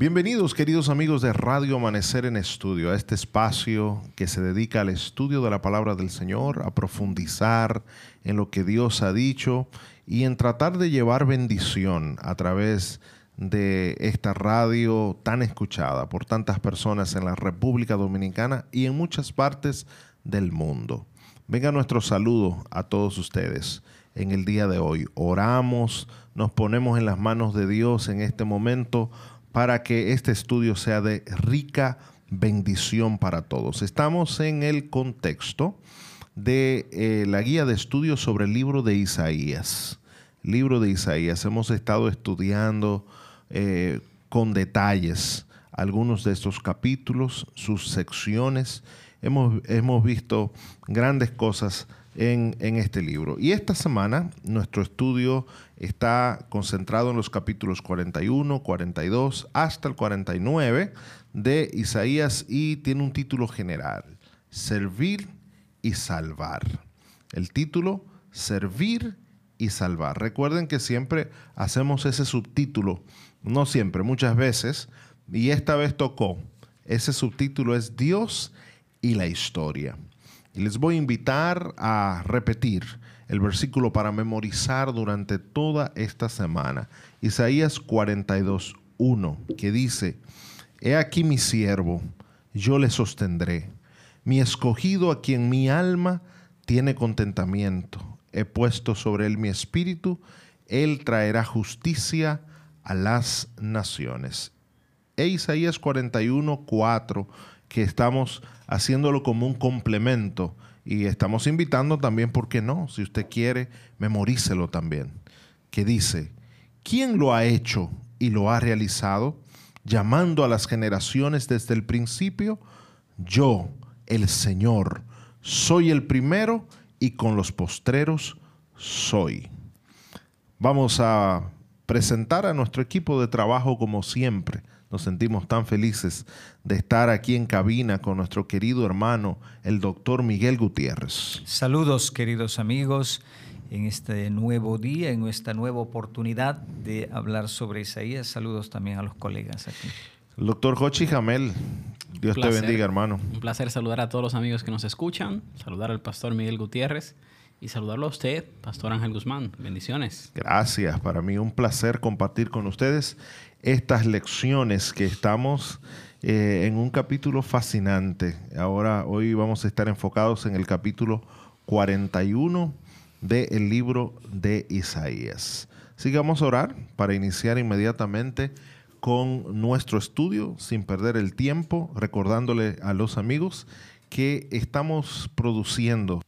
Bienvenidos queridos amigos de Radio Amanecer en Estudio, a este espacio que se dedica al estudio de la palabra del Señor, a profundizar en lo que Dios ha dicho y en tratar de llevar bendición a través de esta radio tan escuchada por tantas personas en la República Dominicana y en muchas partes del mundo. Venga nuestro saludo a todos ustedes en el día de hoy. Oramos, nos ponemos en las manos de Dios en este momento para que este estudio sea de rica bendición para todos. Estamos en el contexto de eh, la guía de estudios sobre el libro de Isaías. Libro de Isaías. Hemos estado estudiando eh, con detalles algunos de estos capítulos, sus secciones. Hemos, hemos visto grandes cosas en, este libro. Y esta semana nuestro estudio está concentrado en los capítulos 41, 42 hasta el 49 de Isaías y tiene un título general, Servir y Salvar. El título, Servir y Salvar. Recuerden que siempre hacemos ese subtítulo, no siempre, muchas veces, y esta vez tocó. Ese subtítulo es Dios y la historia. Y les voy a invitar a repetir el versículo para memorizar durante toda esta semana. Isaías 42, 1, que dice, He aquí mi siervo, yo le sostendré, mi escogido a quien mi alma tiene contentamiento. He puesto sobre él mi espíritu, él traerá justicia a las naciones. E Isaías 41, 4, que estamos haciéndolo como un complemento y estamos invitando también, ¿por qué no? Si usted quiere, memorícelo también. Que dice, ¿quién lo ha hecho y lo ha realizado? Llamando a las generaciones desde el principio, yo, el Señor, soy el primero y con los postreros soy. Vamos a presentar a nuestro equipo de trabajo como siempre. Nos sentimos tan felices de estar aquí en cabina con nuestro querido hermano, el doctor Miguel Gutiérrez. Saludos, queridos amigos, en este nuevo día, en esta nueva oportunidad de hablar sobre Isaías. Saludos también a los colegas aquí. El doctor Jochi Jamel, Dios te bendiga, hermano. Un placer saludar a todos los amigos que nos escuchan, saludar al pastor Miguel Gutiérrez y saludarlo a usted, Pastor Ángel Guzmán. Bendiciones. Gracias, para mí un placer compartir con ustedes estas lecciones que estamos eh, en un capítulo fascinante. Ahora, hoy vamos a estar enfocados en el capítulo 41 del libro de Isaías. Así que vamos a orar para iniciar inmediatamente con nuestro estudio sin perder el tiempo, recordándole a los amigos que estamos produciendo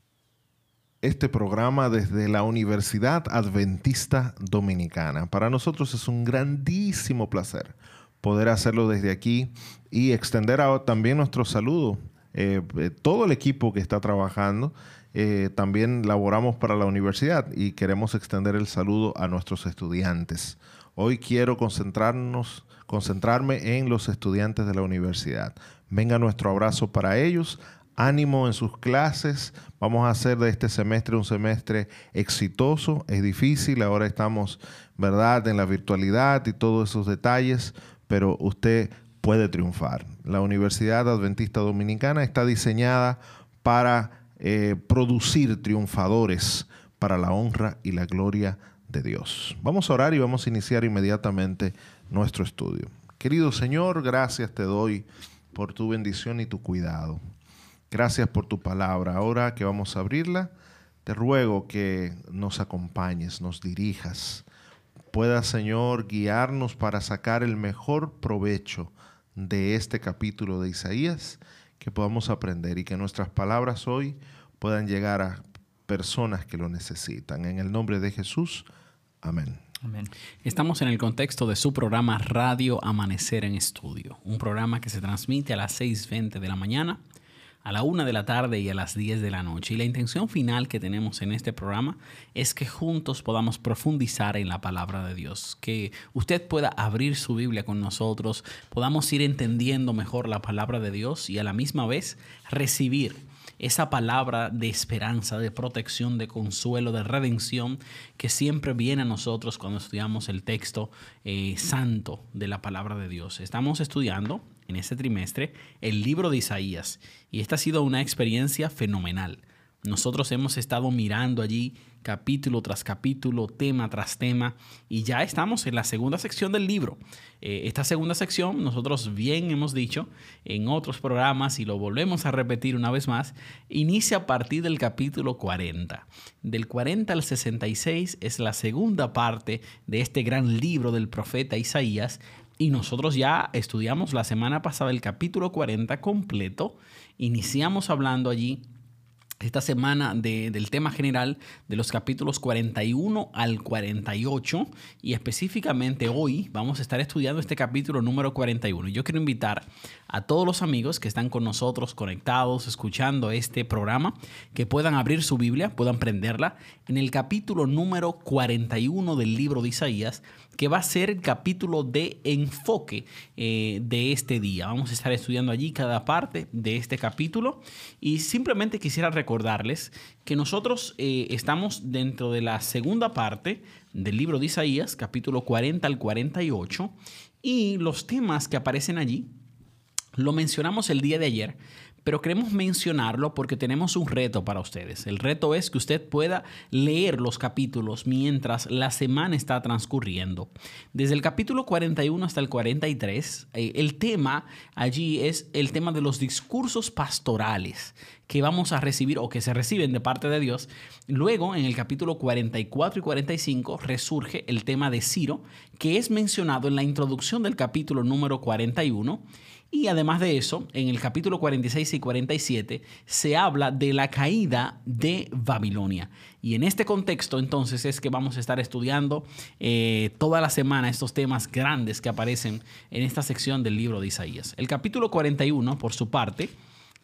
este programa desde la Universidad Adventista Dominicana. Para nosotros es un grandísimo placer poder hacerlo desde aquí y extender también nuestro saludo. Eh, todo el equipo que está trabajando, eh, también laboramos para la universidad y queremos extender el saludo a nuestros estudiantes. Hoy quiero concentrarme en los estudiantes de la universidad. Venga nuestro abrazo para ellos ánimo en sus clases. Vamos a hacer de este semestre un semestre exitoso. Es difícil, ahora estamos, ¿verdad?, en la virtualidad y todos esos detalles, pero usted puede triunfar. La Universidad Adventista Dominicana está diseñada para eh, producir triunfadores para la honra y la gloria de Dios. Vamos a orar y vamos a iniciar inmediatamente nuestro estudio. Querido Señor, gracias te doy por tu bendición y tu cuidado. Gracias por tu palabra. Ahora que vamos a abrirla, te ruego que nos acompañes, nos dirijas. Pueda, Señor, guiarnos para sacar el mejor provecho de este capítulo de Isaías, que podamos aprender y que nuestras palabras hoy puedan llegar a personas que lo necesitan. En el nombre de Jesús, amén. Amén. Estamos en el contexto de su programa Radio Amanecer en Estudio, un programa que se transmite a las 6.20 de la mañana a la una de la tarde y a las 10 de la noche. Y la intención final que tenemos en este programa es que juntos podamos profundizar en la palabra de Dios, que usted pueda abrir su Biblia con nosotros, podamos ir entendiendo mejor la palabra de Dios y a la misma vez recibir esa palabra de esperanza, de protección, de consuelo, de redención que siempre viene a nosotros cuando estudiamos el texto eh, santo de la palabra de Dios. Estamos estudiando en este trimestre el libro de Isaías y esta ha sido una experiencia fenomenal. Nosotros hemos estado mirando allí capítulo tras capítulo, tema tras tema, y ya estamos en la segunda sección del libro. Eh, esta segunda sección, nosotros bien hemos dicho en otros programas y lo volvemos a repetir una vez más, inicia a partir del capítulo 40. Del 40 al 66 es la segunda parte de este gran libro del profeta Isaías, y nosotros ya estudiamos la semana pasada el capítulo 40 completo, iniciamos hablando allí esta semana del tema general de los capítulos 41 al 48 y específicamente hoy vamos a estar estudiando este capítulo número 41. Yo quiero invitar a todos los amigos que están con nosotros conectados, escuchando este programa, que puedan abrir su Biblia, puedan prenderla en el capítulo número 41 del libro de Isaías que va a ser el capítulo de enfoque eh, de este día. Vamos a estar estudiando allí cada parte de este capítulo y simplemente quisiera recordarles que nosotros eh, estamos dentro de la segunda parte del libro de Isaías, capítulo 40 al 48, y los temas que aparecen allí lo mencionamos el día de ayer, pero queremos mencionarlo porque tenemos un reto para ustedes. El reto es que usted pueda leer los capítulos mientras la semana está transcurriendo. Desde el capítulo 41 hasta el 43, eh, el tema allí es el tema de los discursos pastorales que vamos a recibir o que se reciben de parte de Dios. Luego, en el capítulo 44 y 45, resurge el tema de Ciro, que es mencionado en la introducción del capítulo número 41 y además de eso, en el capítulo 46 y 47 se habla de la caída de Babilonia. Y en este contexto entonces es que vamos a estar estudiando eh, toda la semana estos temas grandes que aparecen en esta sección del libro de Isaías. El capítulo 41, por su parte,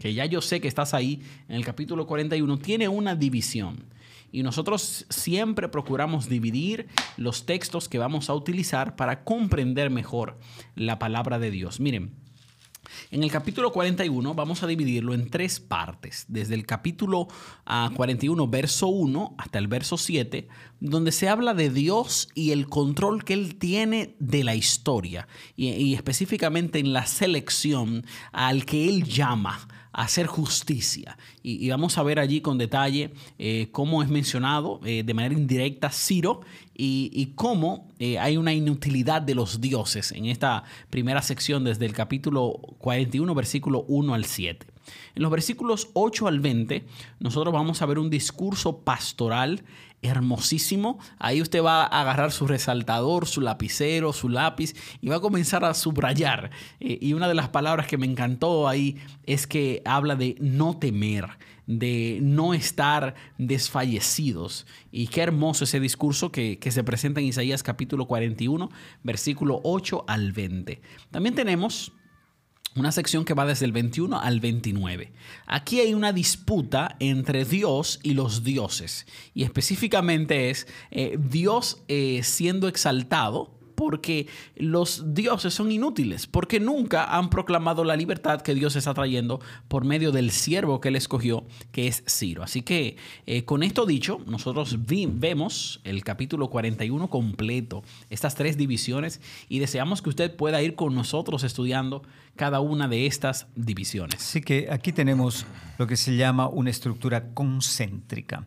que ya yo sé que estás ahí, en el capítulo 41 tiene una división. Y nosotros siempre procuramos dividir los textos que vamos a utilizar para comprender mejor la palabra de Dios. Miren, en el capítulo 41 vamos a dividirlo en tres partes, desde el capítulo 41, ah, verso 1 hasta el verso 7, donde se habla de Dios y el control que Él tiene de la historia, y, específicamente en la selección al que Él llama hacer justicia. Y, vamos a ver allí con detalle eh, cómo es mencionado eh, de manera indirecta Ciro y, cómo eh, hay una inutilidad de los dioses en esta primera sección desde el capítulo 41, versículo 1 al 7. En los versículos 8 al 20, nosotros vamos a ver un discurso pastoral hermosísimo. Ahí usted va a agarrar su resaltador, su lapicero, su lápiz y va a comenzar a subrayar. Eh, y una de las palabras que me encantó ahí es que habla de no temer, de no estar desfallecidos. Y qué hermoso ese discurso que, que se presenta en Isaías capítulo 41, versículo 8 al 20. También tenemos una sección que va desde el 21 al 29. Aquí hay una disputa entre Dios y los dioses. Y específicamente es eh, Dios eh, siendo exaltado porque los dioses son inútiles, porque nunca han proclamado la libertad que Dios está trayendo por medio del siervo que él escogió, que es Ciro. Así que eh, con esto dicho, nosotros vemos el capítulo 41 completo, estas tres divisiones, y deseamos que usted pueda ir con nosotros estudiando cada una de estas divisiones. Así que aquí tenemos lo que se llama una estructura concéntrica.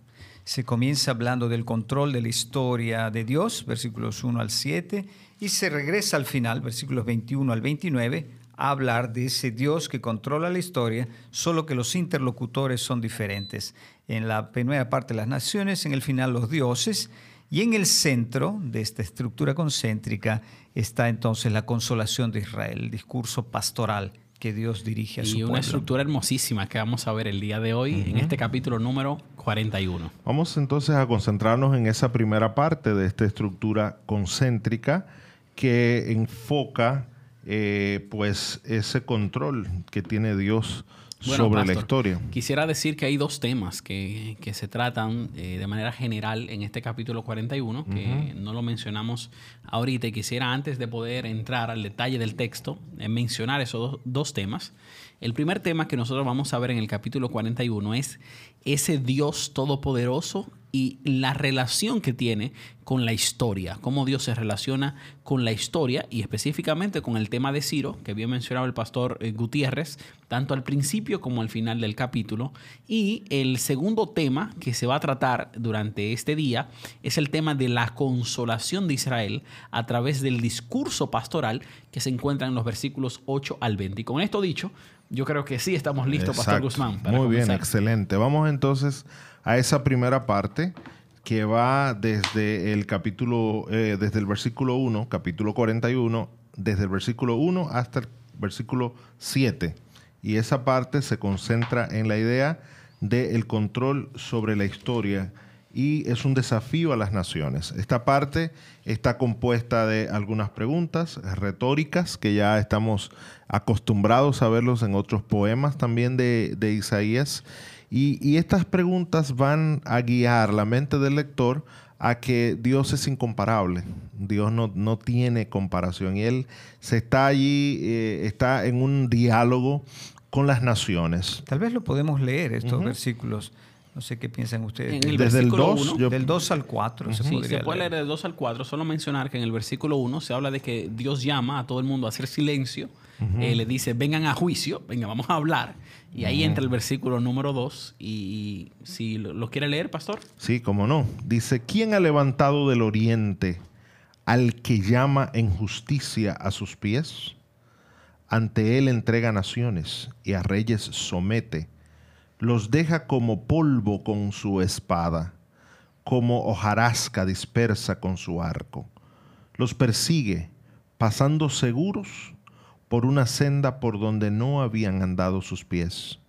Se comienza hablando del control de la historia de Dios, versículos 1 al 7, y se regresa al final, versículos 21 al 29, a hablar de ese Dios que controla la historia, solo que los interlocutores son diferentes. En la primera parte las naciones, en el final los dioses, y en el centro de esta estructura concéntrica está entonces la consolación de Israel, el discurso pastoral que Dios dirige a su pueblo. Y una estructura hermosísima que vamos a ver el día de hoy en este capítulo número 41. Vamos entonces a concentrarnos en esa primera parte de esta estructura concéntrica que enfoca eh, pues ese control que tiene Dios sobre la historia. Quisiera decir que hay dos temas que, se tratan eh, de manera general en este capítulo 41, que no lo mencionamos ahorita y quisiera antes de poder entrar al detalle del texto, eh, mencionar esos dos temas. El primer tema que nosotros vamos a ver en el capítulo 41 es ese Dios todopoderoso y la relación que tiene con la historia, cómo Dios se relaciona con la historia y específicamente con el tema de Ciro, que bien mencionado el pastor eh, Gutiérrez, tanto al principio como al final del capítulo. Y el segundo tema que se va a tratar durante este día es el tema de la consolación de Israel a través del discurso pastoral que se encuentra en los versículos 8 al 20. Y con esto dicho, yo creo que sí estamos listos, Pastor Guzmán. Muy bien, excelente. Vamos entonces a esa primera parte que va desde el capítulo, eh, desde el versículo 1, capítulo 41, desde el versículo 1 hasta el versículo 7. Y esa parte se concentra en la idea del control sobre la historia y es un desafío a las naciones. Esta parte está compuesta de algunas preguntas retóricas que ya estamos acostumbrados a verlos en otros poemas también de, Isaías. Y, estas preguntas van a guiar la mente del lector a que Dios es incomparable. Dios no, no tiene comparación. Y Él se está allí, eh, está en un diálogo con las naciones. Tal vez lo podemos leer, estos versículos no sé qué piensan ustedes. Desde el 2, del 2 al 4 se sí, se puede leer del 2 al 4. Solo mencionar que en el versículo 1 se habla de que Dios llama a todo el mundo a hacer silencio. Eh, le dice, vengan a juicio, venga, vamos a hablar. Y ahí entra el versículo número 2. Y, si lo, quiere leer, pastor. Sí, cómo no. Dice, ¿quién ha levantado del oriente al que llama en justicia a sus pies? Ante él entrega naciones y a reyes somete los deja como polvo con su espada, como hojarasca dispersa con su arco. Los persigue, pasando seguros por una senda por donde no habían andado sus pies.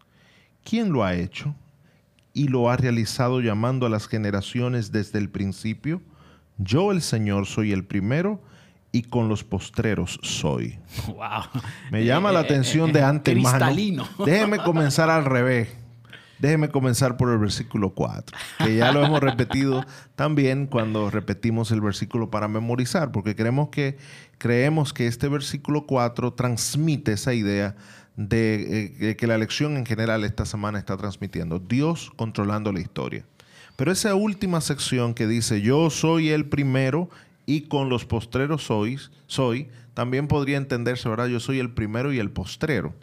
¿Quién lo ha hecho? Y lo ha realizado llamando a las generaciones desde el principio. Yo el Señor soy el primero y con los postreros soy. Me llama la atención de antemano. Déjeme comenzar al revés. Déjeme comenzar por el versículo 4, que ya lo hemos repetido también cuando repetimos el versículo para memorizar, porque creemos que, creemos que este versículo 4 transmite esa idea de, eh, que la lección en general esta semana está transmitiendo. Dios controlando la historia. Pero esa última sección que dice, yo soy el primero y con los postreros soy, también podría entenderse, ¿verdad? Yo soy el primero y el postrero.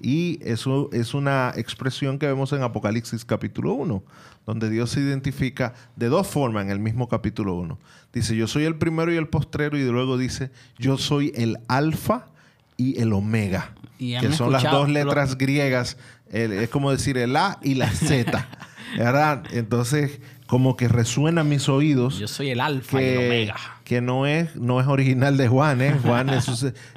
Y eso es una expresión que vemos en Apocalipsis capítulo 1, donde Dios se identifica de dos formas en el mismo capítulo 1. Dice, yo soy el primero y el postrero, y luego dice, yo soy el alfa y el omega, que son las dos letras griegas, es como decir el A y la Z. ¿verdad? Entonces, como que resuena en mis oídos. Yo soy el alfa y el omega. Que no es, no es original de Juan, ¿eh? Juan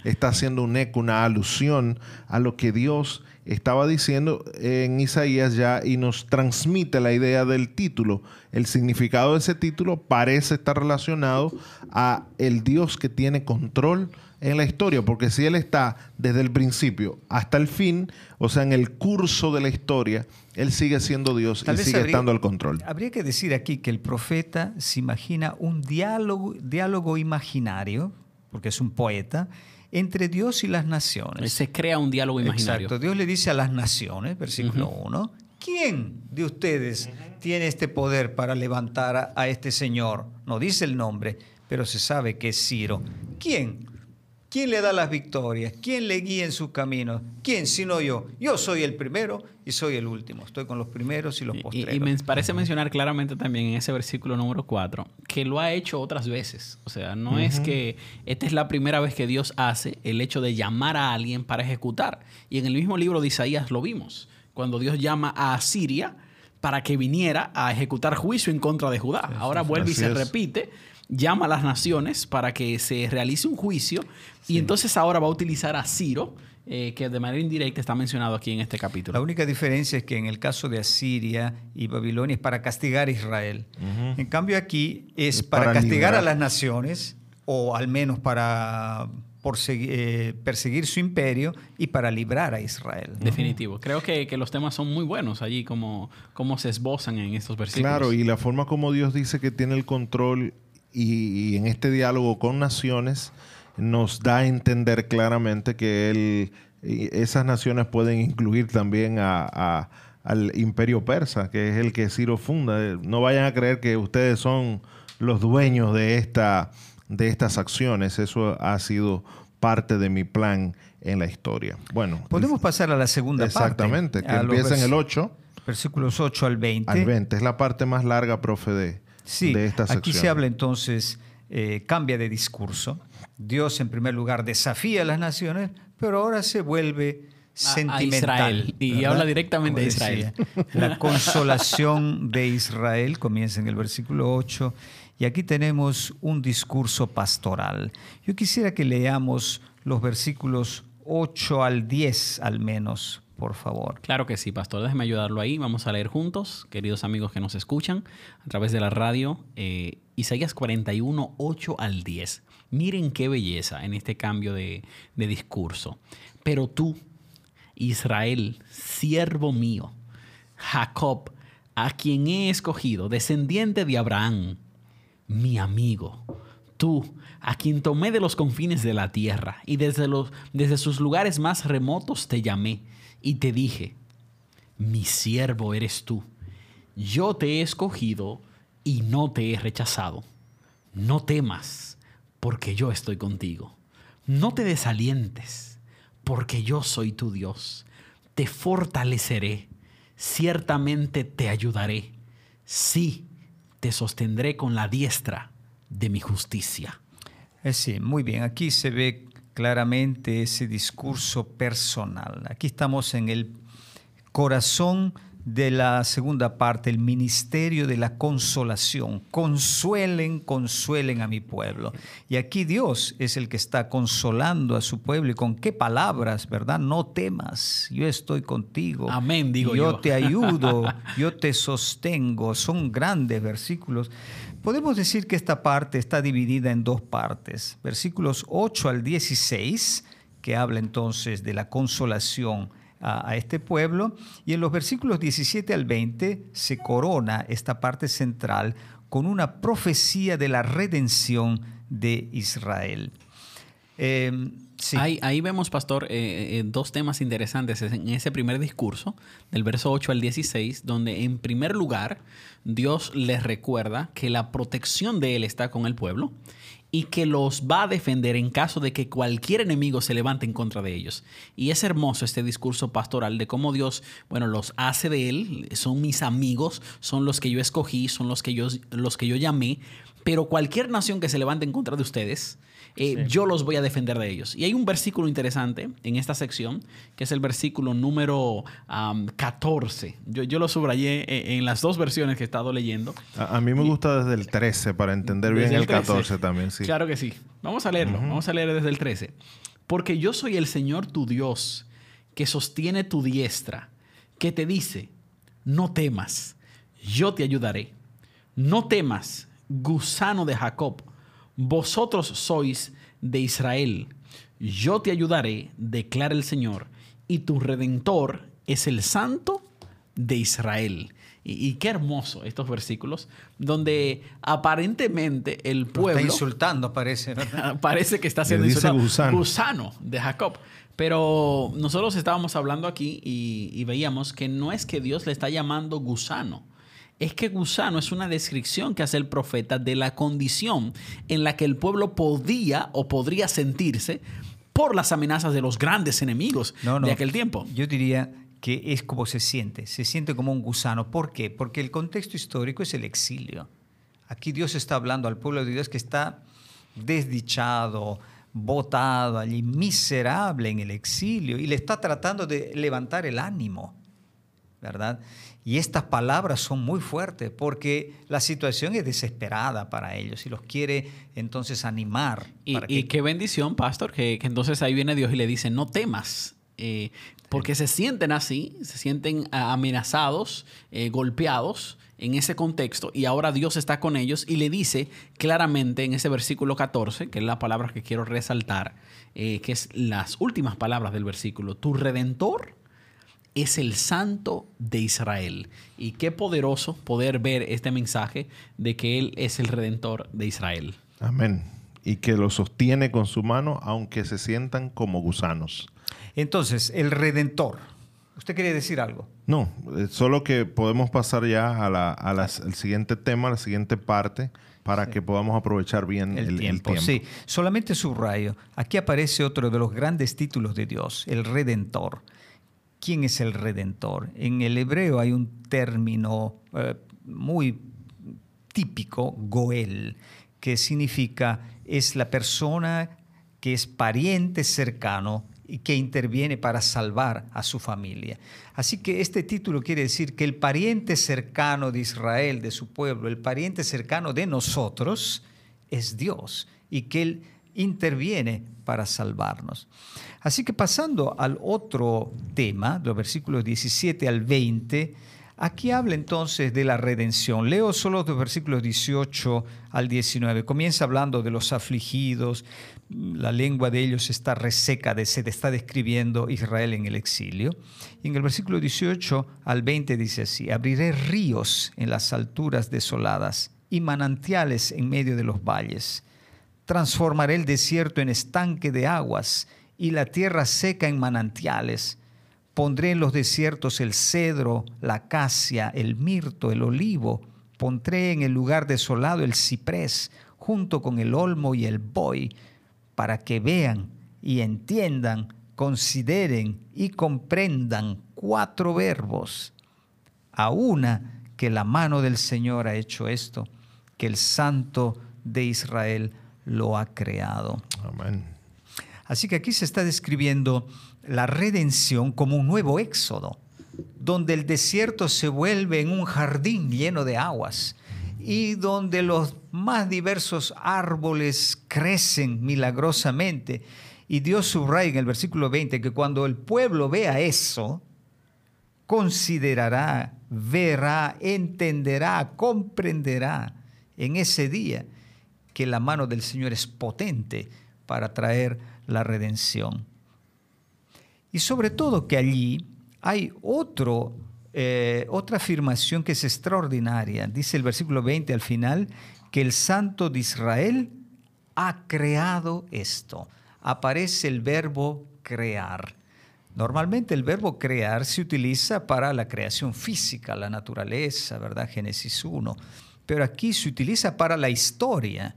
está haciendo un eco, una alusión a lo que Dios estaba diciendo en Isaías ya y nos transmite la idea del título. El significado de ese título parece estar relacionado a el Dios que tiene control en la historia, porque si Él está desde el principio hasta el fin, o sea, en el curso de la historia, Él sigue siendo Dios y sigue estando al control. Habría que decir aquí que el profeta se imagina un diálogo, diálogo imaginario, porque es un poeta, entre Dios y las naciones. Se crea un diálogo imaginario. Exacto. Dios le dice a las naciones, versículo 1, ¿quién de ustedes tiene este poder para levantar a este señor? No dice el nombre, pero se sabe que es Ciro. ¿Quién? ¿Quién le da las victorias? ¿Quién le guía en sus caminos? ¿Quién sino yo? Yo soy el primero y soy el último. Estoy con los primeros y los postreros. Y, me parece mencionar claramente también en ese versículo número 4 que lo ha hecho otras veces. O sea, no es que esta es la primera vez que Dios hace el hecho de llamar a alguien para ejecutar. Y en el mismo libro de Isaías lo vimos. Cuando Dios llama a Asiria para que viniera a ejecutar juicio en contra de Judá. Ahora vuelve y se repite llama a las naciones para que se realice un juicio y entonces ahora va a utilizar a Ciro, eh, que de manera indirecta está mencionado aquí en este capítulo. La única diferencia es que en el caso de Asiria y Babilonia es para castigar a Israel. En cambio aquí es, para, castigar a las naciones o al menos para por eh, perseguir su imperio y para librar a Israel. Definitivo. Creo que, los temas son muy buenos allí, como, como se esbozan en estos versículos. Claro, y la forma como Dios dice que tiene el control y, en este diálogo con naciones nos da a entender claramente que él, esas naciones pueden incluir también a, al imperio persa, que es el que Ciro funda. No vayan a creer que ustedes son los dueños de esta de estas acciones. Eso ha sido parte de mi plan en la historia. Bueno. Podemos pasar a la segunda exactamente, parte. Exactamente, que empieza en el 8. Versículos 8 al 20. Al 20. Es la parte más larga, profe, de, sí, de esta Aquí se habla entonces, eh, cambia de discurso. Dios, en primer lugar, desafía a las naciones, pero ahora se vuelve sentimental. y habla directamente de Israel. La consolación de Israel comienza en el versículo 8 y aquí tenemos un discurso pastoral. Yo quisiera que leamos los versículos 8 al 10 al menos, por favor. Claro que sí, pastor. Déjeme ayudarlo ahí. Vamos a leer juntos, queridos amigos que nos escuchan a través de la radio, eh, Isaías 41, 8 al 10. Miren qué belleza en este cambio de, discurso. Pero tú, Israel, siervo mío, Jacob, a quien he escogido, descendiente de Abraham, mi amigo, tú, a quien tomé de los confines de la tierra y desde, los, desde sus lugares más remotos te llamé y te dije, mi siervo eres tú, yo te he escogido y no te he rechazado. No temas, porque yo estoy contigo. No te desalientes, porque yo soy tu Dios. Te fortaleceré, ciertamente te ayudaré. Sí, te sostendré con la diestra de mi justicia. Sí, muy bien. Aquí se ve claramente ese discurso personal. Aquí estamos en el corazón de la segunda parte, el ministerio de la consolación. Consuelen, consuelen a mi pueblo. Y aquí Dios es el que está consolando a su pueblo. ¿Y con qué palabras, verdad? No temas, yo estoy contigo. Amén, digo yo. Yo te ayudo, yo te sostengo. Son grandes versículos. Podemos decir que esta parte está dividida en dos partes. Versículos 8 al 16, que habla entonces de la consolación a, este pueblo. Y en los versículos 17 al 20 se corona esta parte central con una profecía de la redención de Israel. Em, ahí, vemos, pastor, eh, eh, dos temas interesantes en ese primer discurso, del verso 8 al 16, donde en primer lugar Dios les recuerda que la protección de Él está con el pueblo y que los va a defender en caso de que cualquier enemigo se levante en contra de ellos. Y es hermoso este discurso pastoral de cómo Dios, bueno, los hace de él, son mis amigos, son los que yo escogí, son los que yo, los que yo llamé, pero cualquier nación que se levante en contra de ustedes, eh, yo los voy a defender de ellos. Y hay un versículo interesante en esta sección, que es el versículo número 14. Yo, yo, lo subrayé eh, en, las dos versiones que he estado leyendo. A, mí me gusta desde el 13 para entender bien el, 14 también. Sí. Claro que sí. Vamos a leerlo. Vamos a leer desde el 13. Porque yo soy el Señor tu Dios, que sostiene tu diestra, que te dice, no temas, yo te ayudaré. No temas, gusano de Jacob vosotros sois de Israel, yo te ayudaré, declara el Señor, y tu redentor es el santo de Israel. Y, qué hermoso estos versículos, donde aparentemente el pueblo... está insultando, parece. parece que está siendo insultado. Gusano. de Jacob. Pero nosotros estábamos hablando aquí y veíamos que no es que Dios le está llamando gusano es que gusano es una descripción que hace el profeta de la condición en la que el pueblo podía o podría sentirse por las amenazas de los grandes enemigos de aquel tiempo. Yo diría que es como se siente, se siente como un gusano. ¿Por qué? Porque el contexto histórico es el exilio. Aquí Dios está hablando al pueblo de Dios que está desdichado, botado allí, miserable en el exilio, y le está tratando de levantar el ánimo, ¿verdad? Y estas palabras son muy fuertes porque la situación es desesperada para ellos y los quiere entonces animar. Y, qué bendición, pastor, que, entonces ahí viene Dios y le dice, no temas, eh, porque se sienten así, se sienten amenazados, eh, golpeados, en ese contexto y ahora Dios está con ellos y le dice claramente en ese versículo 14, que es la palabra que quiero resaltar, eh, que es las últimas palabras del versículo, tu redentor es el santo de Israel. Y qué poderoso poder ver este mensaje de que Él es el redentor de Israel. Amén. Y que lo sostiene con su mano aunque se sientan como gusanos. Entonces, el redentor. ¿Usted quería decir algo? No, eh, solo que podemos pasar ya al siguiente tema, a la siguiente parte, para que podamos aprovechar bien el, tiempo. Sí, solamente subrayo. Aquí aparece otro de los grandes títulos de Dios, el Redentor. ¿Quién es el Redentor? En el hebreo hay un término eh, muy típico, Goel, que significa es la persona que es pariente cercano y que interviene para salvar a su familia. Así que este título quiere decir que el pariente cercano de Israel, de su pueblo, el pariente cercano de nosotros, es Dios y que Él interviene para salvarnos. Así que pasando al otro tema, los versículos 17 al 20, Aquí habla entonces de la redención. Leo solo los versículos 18 al 19. Comienza hablando de los afligidos, la lengua de ellos está reseca, de, se está describiendo Israel en el exilio. Y en el versículo 18 al 20 dice así, abriré ríos en las alturas desoladas y manantiales en medio de los valles. Transformaré el desierto en estanque de aguas y la tierra seca en manantiales Pondré en los desiertos el cedro, la acacia, el mirto, el olivo. Pondré en el lugar desolado el ciprés, junto con el olmo y el boy, para que vean y entiendan, consideren y comprendan cuatro verbos. A una que la mano del Señor ha hecho esto, que el Santo de Israel lo ha creado. Amén. Así que aquí se está describiendo la redención como un nuevo éxodo, donde el desierto se vuelve en un jardín lleno de aguas y donde los más diversos árboles crecen milagrosamente. Y Dios subraya en el versículo 20 que cuando el pueblo vea eso, considerará, verá, entenderá, comprenderá en ese día que la mano del Señor es potente para traer la redención. Y sobre todo que allí hay otro, eh, otra afirmación que es extraordinaria. Dice el versículo 20 al final, que el Santo de Israel ha creado esto. Aparece el verbo crear. Normalmente el verbo crear se utiliza para la creación física, la naturaleza, ¿verdad? Génesis 1. Pero aquí se utiliza para la historia.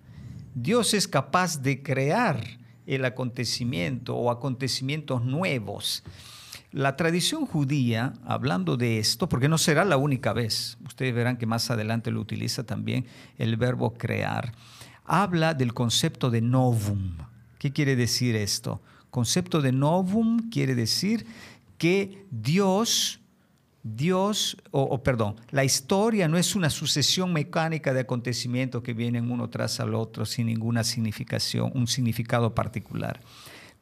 Dios es capaz de crear el acontecimiento o acontecimientos nuevos. La tradición judía, hablando de esto, porque no será la única vez, ustedes verán que más adelante lo utiliza también el verbo crear, habla del concepto de novum. ¿Qué quiere decir esto? Concepto de novum quiere decir que Dios Dios, o, perdón, la historia no es una sucesión mecánica de acontecimientos que vienen uno tras al otro sin ninguna significación, un significado particular.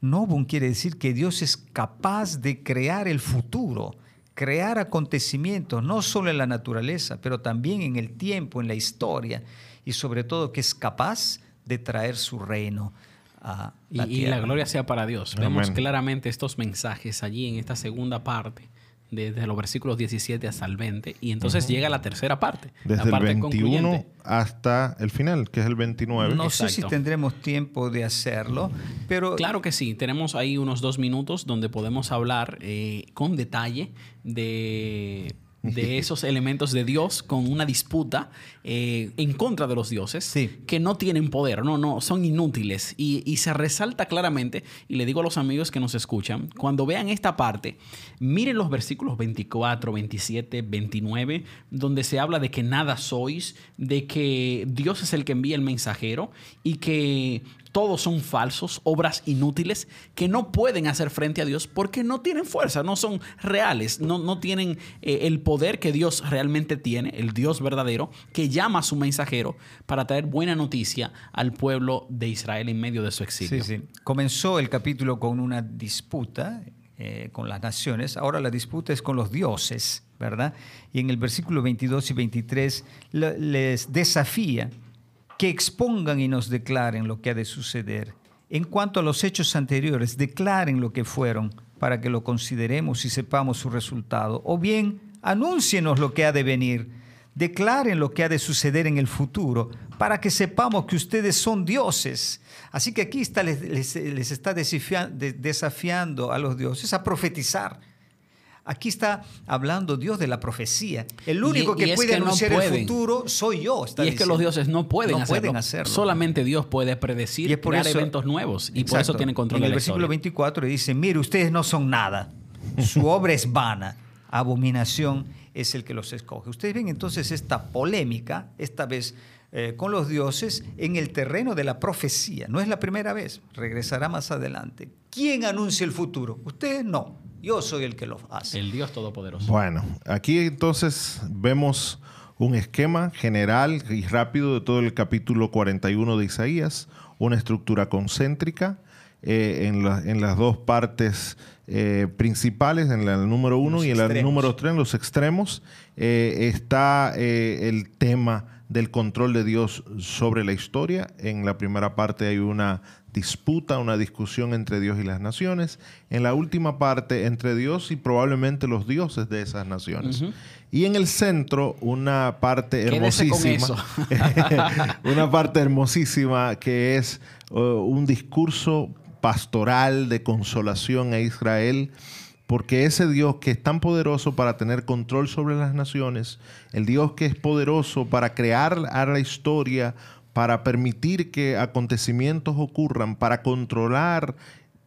Novum quiere decir que Dios es capaz de crear el futuro, crear acontecimientos, no solo en la naturaleza, pero también en el tiempo, en la historia, y sobre todo que es capaz de traer su reino. A la y, y la gloria sea para Dios. Vemos claramente estos mensajes allí en esta segunda parte desde los versículos 17 hasta el 20, y entonces llega la tercera parte. Desde la parte el 21 hasta el final, que es el 29. No sé si tendremos tiempo de hacerlo, pero... Claro que sí, tenemos ahí unos dos minutos donde podemos hablar eh, con detalle de de esos elementos de Dios con una disputa eh, en contra de los dioses que no tienen poder, no, no, son inútiles. Y, y, se resalta claramente, y le digo a los amigos que nos escuchan, cuando vean esta parte, miren los versículos 24, 27, 29, donde se habla de que nada sois, de que Dios es el que envía el mensajero y que todos son falsos, obras inútiles que no pueden hacer frente a Dios porque no tienen fuerza, no son reales, no, no tienen eh, el poder que Dios realmente tiene, el Dios verdadero, que llama a su mensajero para traer buena noticia al pueblo de Israel en medio de su exilio. Sí, sí. Comenzó el capítulo con una disputa eh, con las naciones, ahora la disputa es con los dioses ¿verdad? Y en el versículo 22 y 23 les desafía que expongan y nos declaren lo que ha de suceder. En cuanto a los hechos anteriores, declaren lo que fueron para que lo consideremos y sepamos su resultado. O bien, anúncienos lo que ha de venir. Declaren lo que ha de suceder en el futuro para que sepamos que ustedes son dioses. Así que aquí está, les, les está desafiando a los dioses a profetizar Aquí está hablando Dios de la profecía. El único que puede anunciar el futuro soy yo. y es que los dioses no pueden, hacerlo. Solamente Dios puede predecir y crear eventos nuevos. Y por eso tiene control En el versículo 24 dice, mire, ustedes no son nada. Su obra es vana. Abominación es el que los escoge. Ustedes ven entonces esta polémica, esta vez eh, con los dioses, en el terreno de la profecía. No es la primera vez, regresará más adelante. ¿Quién anuncia el futuro? Ustedes no. Yo soy el que lo hace. El Dios Todopoderoso. Bueno, aquí entonces vemos un esquema general y rápido de todo el capítulo 41 de Isaías, una estructura concéntrica eh, en, las dos partes eh, principales, en el número uno y en el número tres, en los extremos, eh, está el tema del control de Dios sobre la historia. En la primera parte hay una disputa, una discusión entre Dios y las naciones. En la última parte, entre Dios y probablemente los dioses de esas naciones. Y en el centro, una parte hermosísima. una parte hermosísima que es uh, un discurso pastoral de consolación a Israel. Porque ese Dios que es tan poderoso para tener control sobre las naciones, el Dios que es poderoso para crear a la historia para permitir que acontecimientos ocurran, para controlar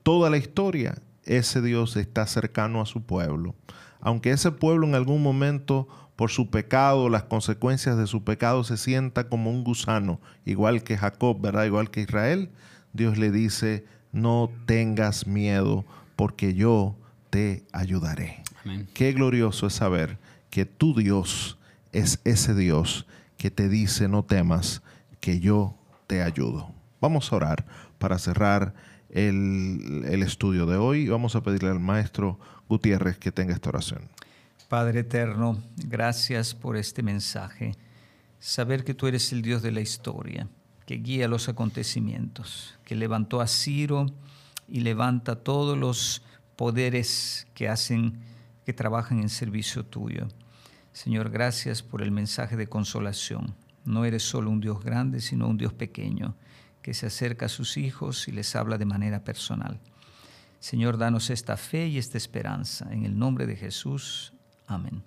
toda la historia, ese Dios está cercano a su pueblo. Aunque ese pueblo en algún momento, por su pecado, las consecuencias de su pecado, se sienta como un gusano, igual que Jacob, ¿verdad? Igual que Israel, Dios le dice, no tengas miedo, porque yo te ayudaré. Qué glorioso es saber que tu Dios es ese Dios que te dice, no temas, que yo te ayudo. Vamos a orar para cerrar el, estudio de hoy. Vamos a pedirle al maestro Gutiérrez que tenga esta oración. Padre eterno, gracias por este mensaje. Saber que tú eres el Dios de la historia, que guía los acontecimientos, que levantó a Ciro y levanta todos los poderes que hacen, que trabajan en servicio tuyo. Señor, gracias por el mensaje de consolación. No eres solo un Dios grande, sino un Dios pequeño que se acerca a sus hijos y les habla de manera personal. Señor, danos esta fe y esta esperanza. En el nombre de Jesús. Amén.